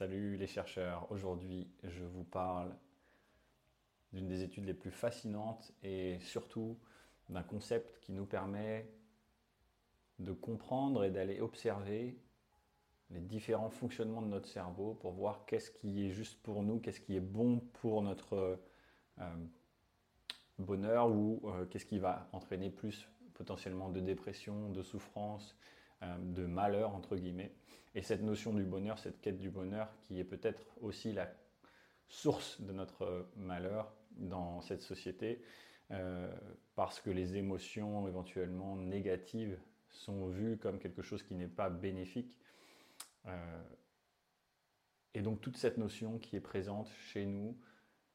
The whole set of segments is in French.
Salut les chercheurs, aujourd'hui je vous parle d'une des études les plus fascinantes et surtout d'un concept qui nous permet de comprendre et d'aller observer les différents fonctionnements de notre cerveau pour voir qu'est-ce qui est juste pour nous, qu'est-ce qui est bon pour notre euh, bonheur ou euh, qu'est-ce qui va entraîner plus potentiellement de dépression, de souffrance, de malheur entre guillemets. Et cette notion du bonheur, cette quête du bonheur qui est peut-être aussi la source de notre malheur dans cette société, parce que les émotions éventuellement négatives sont vues comme quelque chose qui n'est pas bénéfique. Euh, et donc toute cette notion qui est présente chez nous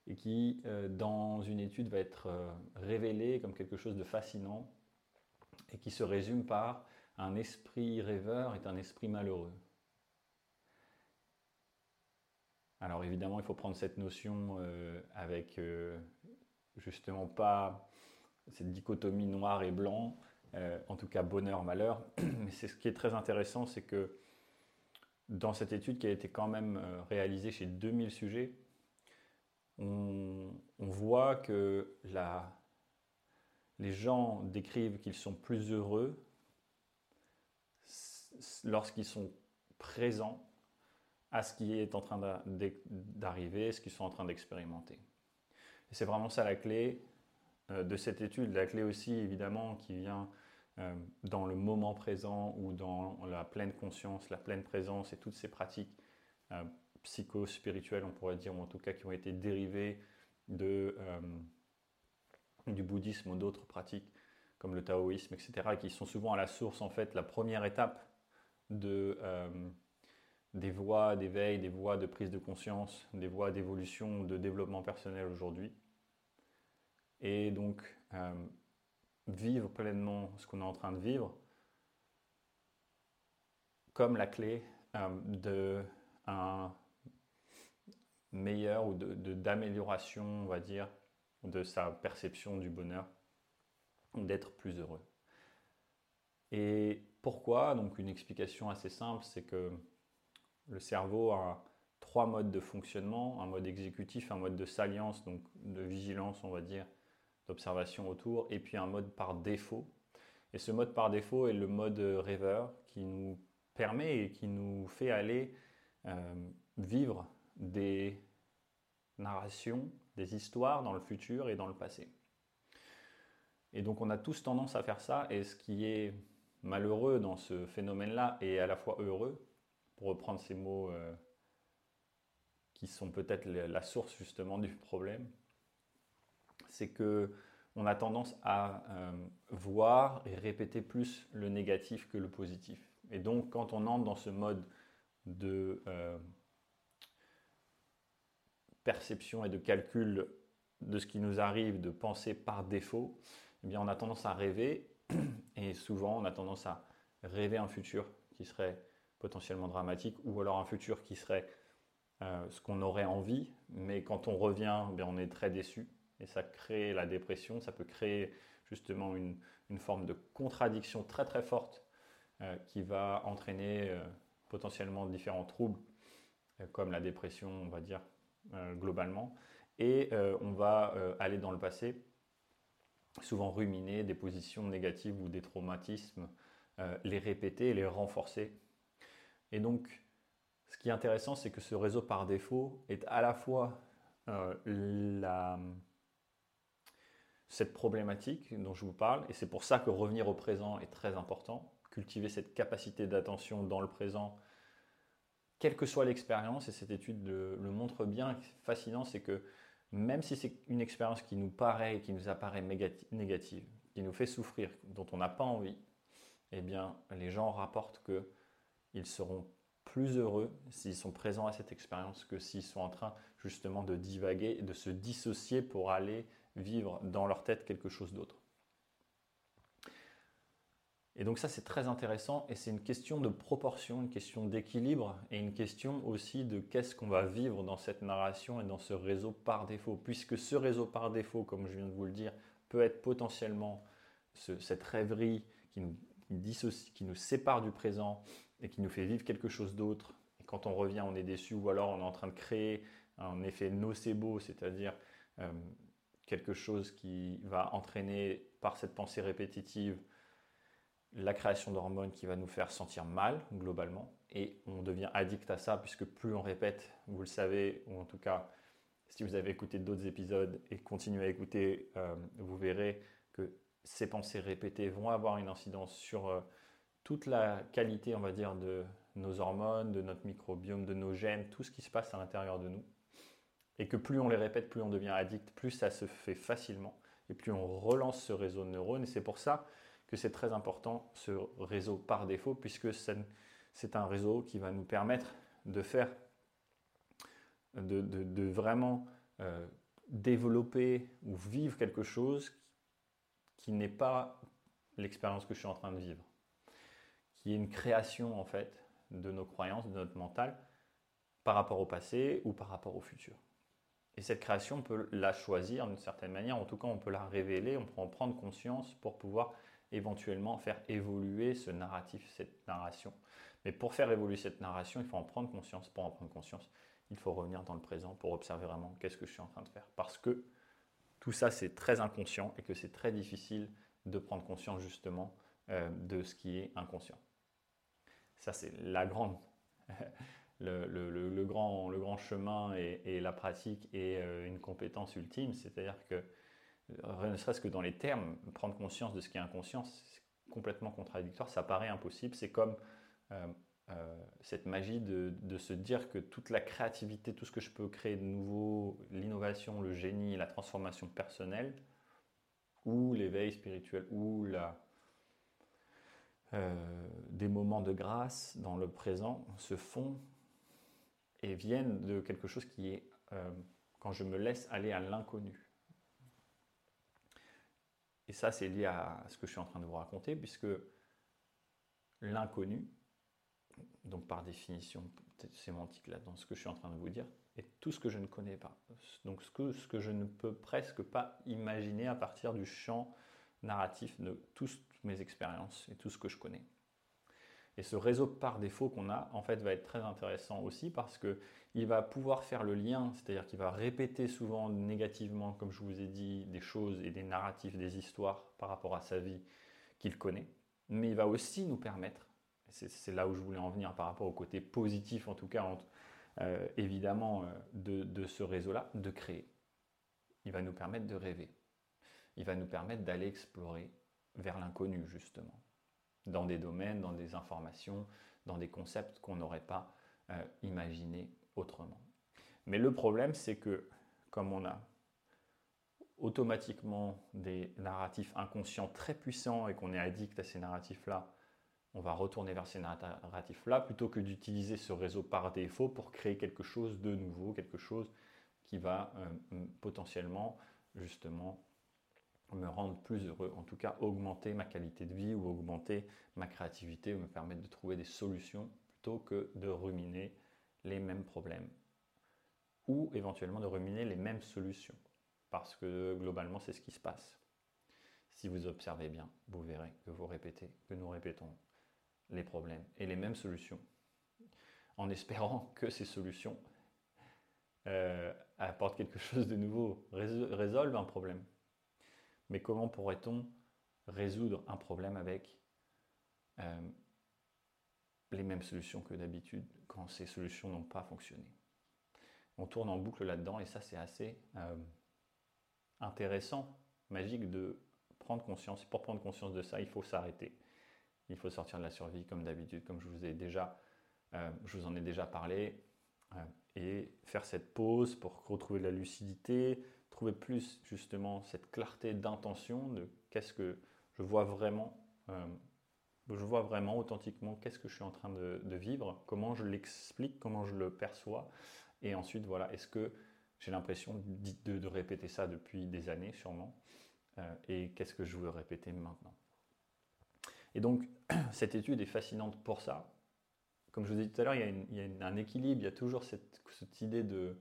et qui, euh, dans une étude, va être euh, révélée comme quelque chose de fascinant et qui se résume par un esprit rêveur est un esprit malheureux. Alors évidemment, il faut prendre cette notion avec justement pas cette dichotomie noir et blanc, en tout cas bonheur-malheur. Mais c'est ce qui est très intéressant, c'est que dans cette étude qui a été quand même euh, réalisée chez 2000 sujets, on, voit que les gens décrivent qu'ils sont plus heureux lorsqu'ils sont présents à ce qui est en train d'arriver, ce qu'ils sont en train d'expérimenter. Et c'est vraiment ça la clé euh, de cette étude, la clé aussi évidemment qui vient euh, dans le moment présent ou dans la pleine conscience, la pleine présence et toutes ces pratiques euh, psycho-spirituelles, on pourrait dire, ou en tout cas qui ont été dérivées du bouddhisme ou d'autres pratiques comme le taoïsme, etc., qui sont souvent à la source, en fait, la première étape de, des voies d'éveil, des voies de prise de conscience, des voies d'évolution, de développement personnel aujourd'hui. Et donc, vivre pleinement ce qu'on est en train de vivre comme la clé euh, de un meilleur ou d'amélioration, on va dire, de sa perception du bonheur, d'être plus heureux. Et pourquoi Donc une explication assez simple, c'est que le cerveau a trois modes de fonctionnement, un mode exécutif, un mode de salience, donc de vigilance, on va dire, d'observation autour, et puis un mode par défaut. Et ce mode par défaut est le mode rêveur qui nous permet et qui nous fait aller euh, vivre des narrations, des histoires dans le futur et dans le passé. Et donc on a tous tendance à faire ça, et ce qui est malheureux dans ce phénomène-là, et à la fois heureux, pour reprendre ces mots euh, qui sont peut-être la source justement du problème, c'est que on a tendance à euh, voir et répéter plus le négatif que le positif. Et donc, quand on entre dans ce mode de euh, perception et de calcul de ce qui nous arrive, de penser par défaut, eh bien, on a tendance à rêver, et souvent, on a tendance à rêver un futur qui serait potentiellement dramatique, ou alors un futur qui serait euh, ce qu'on aurait envie, mais quand on revient, bien, on est très déçu. Et ça crée la dépression, ça peut créer justement une, forme de contradiction très très forte euh, qui va entraîner euh, potentiellement différents troubles comme la dépression, on va dire globalement. Et on va aller dans le passé, souvent ruminer des positions négatives ou des traumatismes, les répéter et les renforcer. Et donc, ce qui est intéressant, c'est que ce réseau par défaut est à la fois la cette problématique dont je vous parle, et c'est pour ça que revenir au présent est très important, cultiver cette capacité d'attention dans le présent, quelle que soit l'expérience, et cette étude le, montre bien, fascinant, c'est que même si c'est une expérience qui nous paraît, qui nous apparaît négative, qui nous fait souffrir, dont on n'a pas envie, eh bien, les gens rapportent qu'ils seront plus heureux s'ils sont présents à cette expérience que s'ils sont en train justement de divaguer, de se dissocier pour aller vivre dans leur tête quelque chose d'autre. Et donc ça c'est très intéressant et c'est une question de proportion, une question d'équilibre et une question aussi de qu'est-ce qu'on va vivre dans cette narration et dans ce réseau par défaut. Puisque ce réseau par défaut, comme je viens de vous le dire, peut être potentiellement cette rêverie qui nous, qui nous sépare du présent et qui nous fait vivre quelque chose d'autre, quand on revient, on est déçu, ou alors on est en train de créer un effet nocebo, c'est-à-dire euh, quelque chose qui va entraîner par cette pensée répétitive la création d'hormones qui va nous faire sentir mal globalement et on devient addict à ça puisque plus on répète, vous le savez, ou en tout cas si vous avez écouté d'autres épisodes et continuez à écouter, euh, vous verrez que ces pensées répétées vont avoir une incidence sur euh, toute la qualité, on va dire, de nos hormones, de notre microbiome, de nos gènes, tout ce qui se passe à l'intérieur de nous. Et que plus on les répète, plus on devient addict, plus ça se fait facilement, et plus on relance ce réseau de neurones. Et c'est pour ça que c'est très important, ce réseau par défaut, puisque c'est un réseau qui va nous permettre de faire, de, vraiment euh, développer ou vivre quelque chose qui n'est pas l'expérience que je suis en train de vivre, qui est une création en fait de nos croyances, de notre mental, par rapport au passé ou par rapport au futur. Et cette création, on peut la choisir d'une certaine manière, en tout cas on peut la révéler, on peut en prendre conscience pour pouvoir éventuellement faire évoluer ce narratif, cette narration. Mais pour faire évoluer cette narration, il faut en prendre conscience. Pour en prendre conscience, il faut revenir dans le présent pour observer vraiment qu'est-ce que je suis en train de faire. Parce que tout ça, c'est très inconscient et que c'est très difficile de prendre conscience justement euh, de ce qui est inconscient. Ça, c'est la grande, le, grand, le grand chemin et, la pratique et euh, une compétence ultime. C'est-à-dire que, ne serait-ce que dans les termes, prendre conscience de ce qui est inconscient, c'est complètement contradictoire, ça paraît impossible. C'est comme cette magie de, se dire que toute la créativité, tout ce que je peux créer de nouveau, l'innovation, le génie, la transformation personnelle, ou l'éveil spirituel, ou euh, des moments de grâce dans le présent se font et viennent de quelque chose qui est euh, quand je me laisse aller à l'inconnu. Et ça, c'est lié à ce que je suis en train de vous raconter, puisque l'inconnu, donc par définition sémantique là, dans ce que je suis en train de vous dire, est tout ce que je ne connais pas. Donc ce que, ce que je ne peux presque pas imaginer à partir du champ narratif de toutes mes expériences et tout ce que je connais. Et ce réseau par défaut qu'on a, en fait, va être très intéressant aussi parce qu'il va pouvoir faire le lien, c'est-à-dire qu'il va répéter souvent négativement, comme je vous ai dit, des choses et des narratifs, des histoires par rapport à sa vie qu'il connaît. Mais il va aussi nous permettre, c'est là où je voulais en venir par rapport au côté positif, en tout cas, euh, évidemment, euh, de, de ce réseau-là, de créer. Il va nous permettre de rêver il va nous permettre d'aller explorer vers l'inconnu, justement, dans des domaines, dans des informations, dans des concepts qu'on n'aurait pas euh, imaginés autrement. Mais le problème, c'est que comme on a automatiquement des narratifs inconscients très puissants et qu'on est addict à ces narratifs-là, on va retourner vers ces narratifs-là plutôt que d'utiliser ce réseau par défaut pour créer quelque chose de nouveau, quelque chose qui va euh, potentiellement justement me rendre plus heureux, en tout cas augmenter ma qualité de vie ou augmenter ma créativité ou me permettre de trouver des solutions plutôt que de ruminer les mêmes problèmes ou éventuellement de ruminer les mêmes solutions parce que globalement c'est ce qui se passe. Si vous observez bien, vous verrez que vous répétez, que nous répétons les problèmes et les mêmes solutions en espérant que ces solutions euh, apportent quelque chose de nouveau, résolvent un problème. Mais comment pourrait-on résoudre un problème avec euh, les mêmes solutions que d'habitude quand ces solutions n'ont pas fonctionné On tourne en boucle là-dedans et ça c'est assez euh, intéressant, magique de prendre conscience. Pour prendre conscience de ça, il faut s'arrêter. Il faut sortir de la survie comme d'habitude, comme je vous ai déjà, euh, je vous en ai déjà parlé, et faire cette pause pour retrouver de la lucidité, trouver plus justement cette clarté d'intention de qu'est-ce que je vois vraiment, euh, je vois vraiment authentiquement qu'est-ce que je suis en train de, vivre, comment je l'explique, comment je le perçois, et ensuite voilà, est-ce que j'ai l'impression de, répéter ça depuis des années sûrement, euh, et qu'est-ce que je veux répéter maintenant? Et donc cette étude est fascinante pour ça. Comme je vous ai dit tout à l'heure, il, y a, un équilibre, il y a toujours cette, cette idée de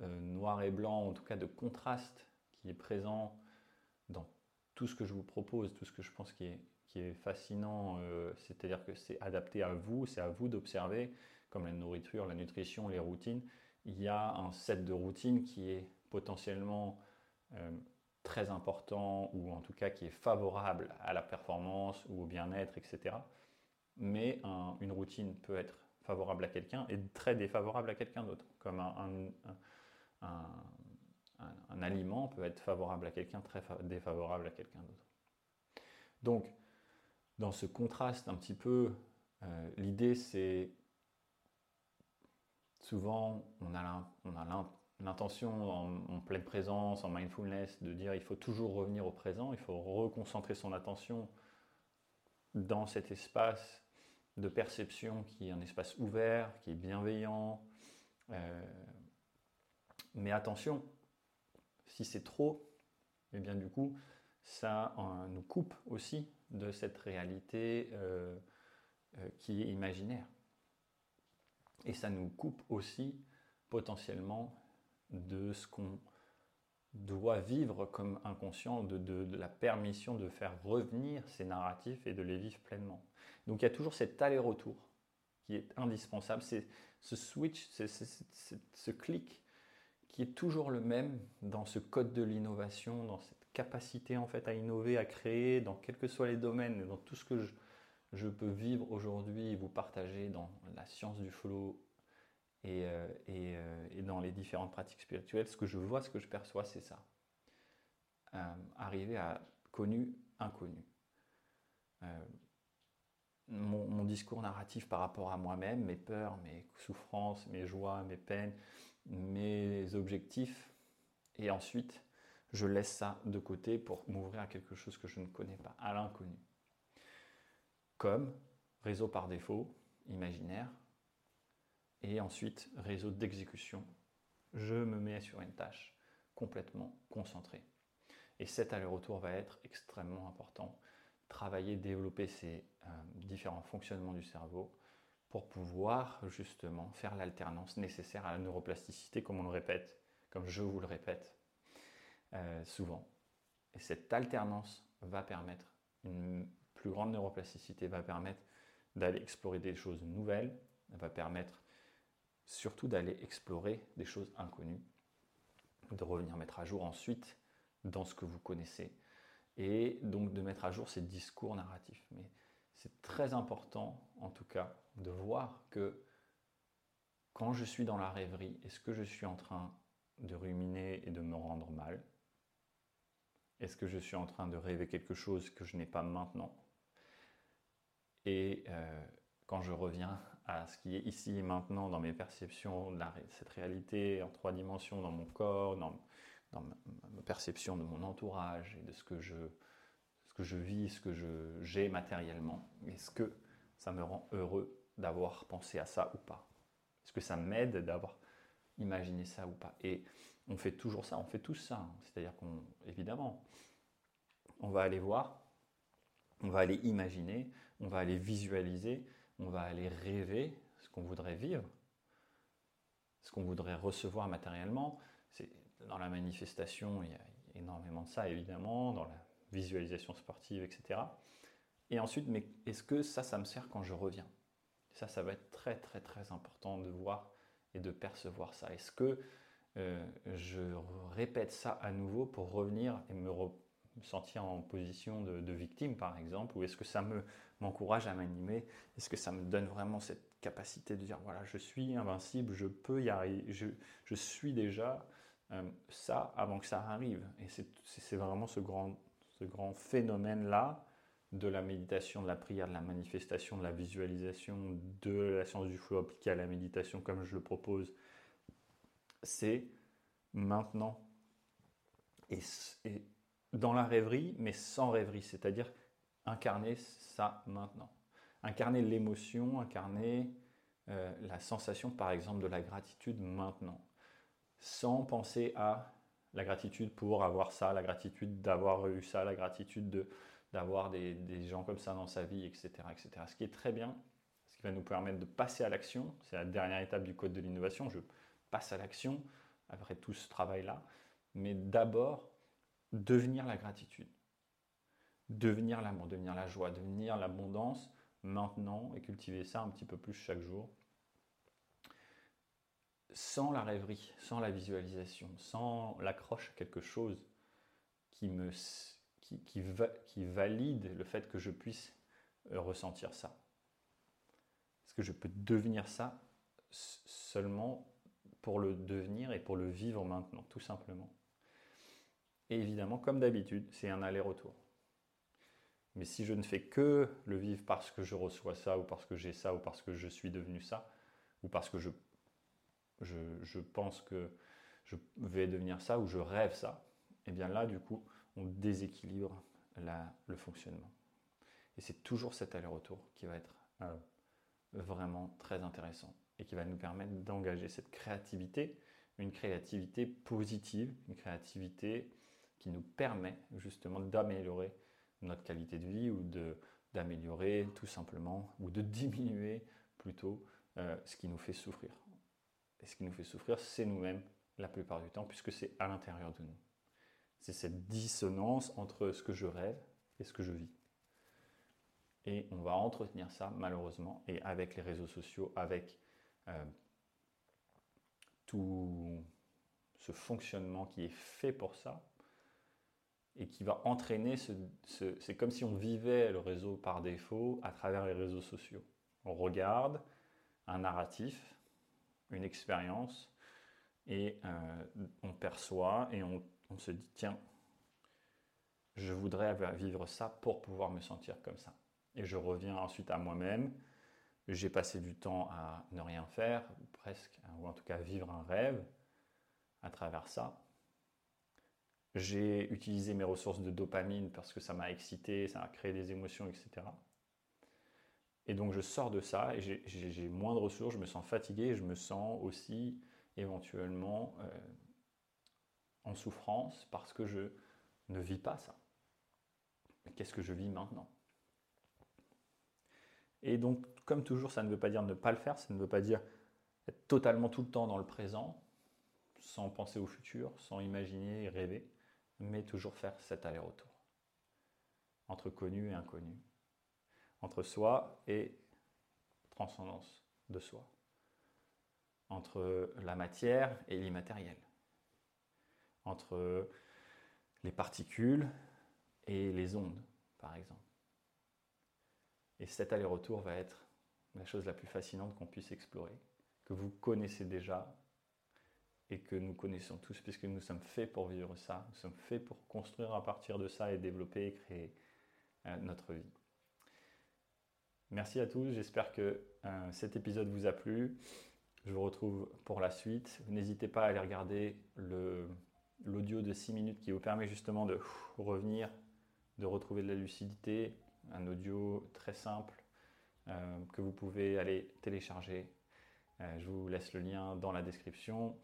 euh, noir et blanc, en tout cas de contraste qui est présent dans tout ce que je vous propose, tout ce que je pense qui est, qui est fascinant, euh, c'est-à-dire que c'est adapté à vous, c'est à vous d'observer, comme la nourriture, la nutrition, les routines. Il y a un set de routines qui est potentiellement euh, très important ou en tout cas qui est favorable à la performance ou au bien-être, etc. Mais une routine peut être favorable à quelqu'un et très défavorable à quelqu'un d'autre, comme un, un, aliment peut être favorable à quelqu'un, très défavorable à quelqu'un d'autre. Donc, dans ce contraste un petit peu, euh, l'idée c'est souvent on a l'intention en, pleine présence, en mindfulness, de dire il faut toujours revenir au présent, il faut reconcentrer son attention dans cet espace de perception qui est un espace ouvert, qui est bienveillant. Euh, mais attention, si c'est trop, eh bien du coup, ça euh, nous coupe aussi de cette réalité euh, euh, qui est imaginaire. Et ça nous coupe aussi potentiellement de ce qu'on doit vivre comme inconscient, de, la permission de faire revenir ces narratifs et de les vivre pleinement. Donc il y a toujours cet aller-retour qui est indispensable, c'est ce switch, ce clic qui est toujours le même dans ce code de l'innovation, dans cette capacité en fait à innover, à créer, dans quels que soient les domaines, dans tout ce que je, peux vivre aujourd'hui et vous partager dans la science du flow et, euh, euh, et, dans les différentes pratiques spirituelles, ce que je vois, ce que je perçois, c'est ça. Euh, arriver à connu, inconnu. Mon, mon, discours narratif par rapport à moi-même, mes peurs, mes souffrances, mes joies, mes peines, mes objectifs, et ensuite je laisse ça de côté pour m'ouvrir à quelque chose que je ne connais pas, à l'inconnu. Comme réseau par défaut, imaginaire, et ensuite réseau d'exécution. Je me mets sur une tâche complètement concentrée. Et cet aller-retour va être extrêmement important. Travailler, développer ces euh, différents fonctionnements du cerveau pour pouvoir justement faire l'alternance nécessaire à la neuroplasticité, comme on le répète, comme je vous le répète euh, souvent. Et cette alternance va permettre une plus grande neuroplasticité, va permettre d'aller explorer des choses nouvelles, va permettre surtout d'aller explorer des choses inconnues, de revenir mettre à jour ensuite dans ce que vous connaissez, et donc de mettre à jour ces discours narratifs. Mais c'est très important, en tout cas, de voir que quand je suis dans la rêverie, est-ce que je suis en train de ruminer et de me rendre mal? Est-ce que je suis en train de rêver quelque chose que je n'ai pas maintenant? Et euh, quand je reviens à ce qui est ici et maintenant dans mes perceptions de cette réalité en trois dimensions, dans mon corps, dans, ma perception de mon entourage et de ce que je, ce que je vis, ce que j'ai matériellement. Est-ce que ça me rend heureux d'avoir pensé à ça ou pas? Est-ce que ça m'aide d'avoir imaginé ça ou pas? On fait toujours ça, on fait tout ça. Hein. C'est-à-dire qu'on, évidemment, on va aller voir, on va aller imaginer, on va aller visualiser, on va aller rêver ce qu'on voudrait vivre, ce qu'on voudrait recevoir matériellement. C'est dans la manifestation, il y a énormément de ça, évidemment, dans la visualisation sportive, etc. Et ensuite, mais est-ce que ça, ça me sert quand je reviens? Ça, ça va être très, très, très important de voir et de percevoir ça. Est-ce que euh, je répète ça à nouveau pour revenir et me, sentir en position de, victime, par exemple Ou est-ce que ça me, m'encourage à m'animer? Est-ce que ça me donne vraiment cette capacité de dire, voilà, je suis invincible, je peux y arriver, je, suis déjà euh, ça avant que ça arrive. Et c'est vraiment ce grand ce grand phénomène-là de la méditation, de la prière, de la manifestation, de la visualisation, de la science du flow appliquée à la méditation comme je le propose, c'est maintenant et, dans la rêverie, mais sans rêverie, c'est-à-dire incarner ça maintenant. Incarner l'émotion, incarner euh, la sensation, par exemple, de la gratitude maintenant, sans penser à la gratitude pour avoir ça, la gratitude d'avoir eu ça, la gratitude d'avoir des, gens comme ça dans sa vie, etc., etc. Ce qui est très bien, ce qui va nous permettre de passer à l'action. C'est la dernière étape du code de l'innovation. Passe à l'action après tout ce travail-là. Mais d'abord, devenir la gratitude. devenir l'amour, devenir la joie, devenir l'abondance maintenant et cultiver ça un petit peu plus chaque jour. Sans la rêverie, sans la visualisation, sans l'accroche à quelque chose qui, me, qui, qui valide le fait que je puisse euh, ressentir ça. Est-ce que je peux devenir ça seulement pour le devenir et pour le vivre maintenant, tout simplement. Et évidemment, comme d'habitude, c'est un aller-retour. Mais si je ne fais que le vivre parce que je reçois ça, ou parce que j'ai ça, ou parce que je suis devenu ça, ou parce que je, je, pense que je vais devenir ça, ou je rêve ça, et eh bien là, du coup, on déséquilibre le fonctionnement. Et c'est toujours cet aller-retour qui va être euh, vraiment très intéressant et qui va nous permettre d'engager cette créativité, une créativité positive, une créativité qui nous permet justement d'améliorer notre qualité de vie ou d'améliorer tout simplement ou de diminuer plutôt euh, ce qui nous fait souffrir. Et ce qui nous fait souffrir, c'est nous-mêmes la plupart du temps puisque c'est à l'intérieur de nous. C'est cette dissonance entre ce que je rêve et ce que je vis. Et on va entretenir ça malheureusement et avec les réseaux sociaux, avec euh, tout ce fonctionnement qui est fait pour ça et qui va entraîner ce, c'est comme si on vivait le réseau par défaut à travers les réseaux sociaux. On regarde un narratif, une expérience et euh, on perçoit et on se dit tiens, je voudrais vivre ça pour pouvoir me sentir comme ça. Et je reviens ensuite à moi-même j'ai passé du temps à ne rien faire, presque, ou en tout cas vivre un rêve à travers ça. J'ai utilisé mes ressources de dopamine parce que ça m'a excité, ça a créé des émotions, etc. Et donc je sors de ça et j'ai moins de ressources, je me sens fatigué je me sens aussi éventuellement euh, en souffrance parce que je ne vis pas ça. Qu'est-ce que je vis maintenant? Et donc, comme toujours, ça ne veut pas dire ne pas le faire, ça ne veut pas dire être totalement tout le temps dans le présent, sans penser au futur, sans imaginer et rêver, mais toujours faire cet aller-retour. Entre connu et inconnu, entre soi et transcendance de soi, entre la matière et l'immatériel, entre les particules et les ondes, par exemple. Et cet aller-retour va être la chose la plus fascinante qu'on puisse explorer, que vous connaissez déjà et que nous connaissons tous, puisque nous sommes faits pour vivre ça, nous sommes faits pour construire à partir de ça et développer et créer euh, notre vie. Merci à tous, j'espère que euh, cet épisode vous a plu. Je vous retrouve pour la suite. N'hésitez pas à aller regarder l'audio de 6 minutes qui vous permet justement de revenir, de retrouver de la lucidité, un audio très simple que vous pouvez aller télécharger. Euh, je vous laisse le lien dans la description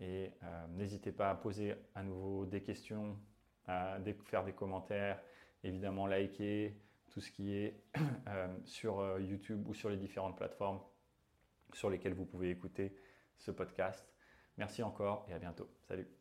et euh, n'hésitez pas à poser à nouveau des questions, à faire des commentaires, évidemment liker tout ce qui est sur YouTube ou sur les différentes plateformes sur lesquelles vous pouvez écouter ce podcast. Merci encore et à bientôt. Salut